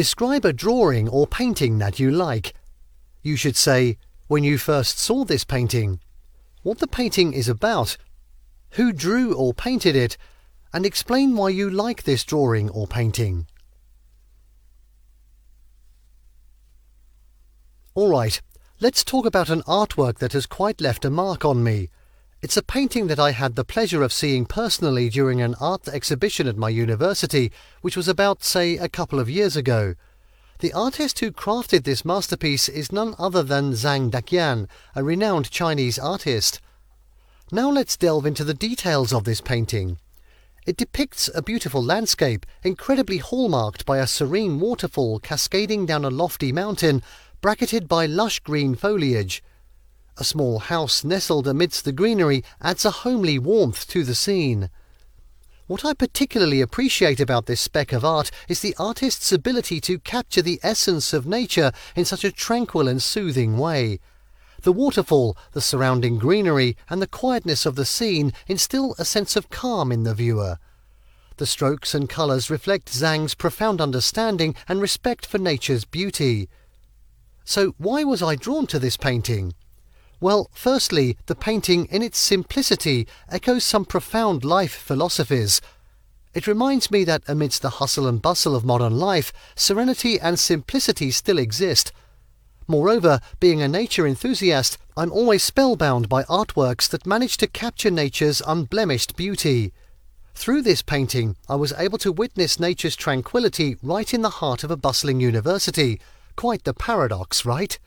Describe a drawing or painting that you like. You should say, when you first saw this painting, what the painting is about, who drew or painted it, and explain why you like this drawing or painting. Alright, let's talk about an artwork that has quite left a mark on me. It's a painting that I had the pleasure of seeing personally during an art exhibition at my university, which was about, say, a couple of years ago. The artist who crafted this masterpiece is none other than Zhang Daqian, a renowned Chinese artist. Now let's delve into the details of this painting. It depicts a beautiful landscape, incredibly hallmarked by a serene waterfall cascading down a lofty mountain, bracketed by lush green foliage. A small house nestled amidst the greenery adds a homely warmth to the scene. What I particularly appreciate about this speck of art is the artist's ability to capture the essence of nature in such a tranquil and soothing way. The waterfall, the surrounding greenery, and the quietness of the scene instill a sense of calm in the viewer. The strokes and colours reflect Zhang's profound understanding and respect for nature's beauty. So, why was I drawn to this painting? Well, firstly, the painting in its simplicity echoes some profound life philosophies. It reminds me that amidst the hustle and bustle of modern life, serenity and simplicity still exist. Moreover, being a nature enthusiast, I'm always spellbound by artworks that manage to capture nature's unblemished beauty. Through this painting, I was able to witness nature's tranquility right in the heart of a bustling university. Quite the paradox, right?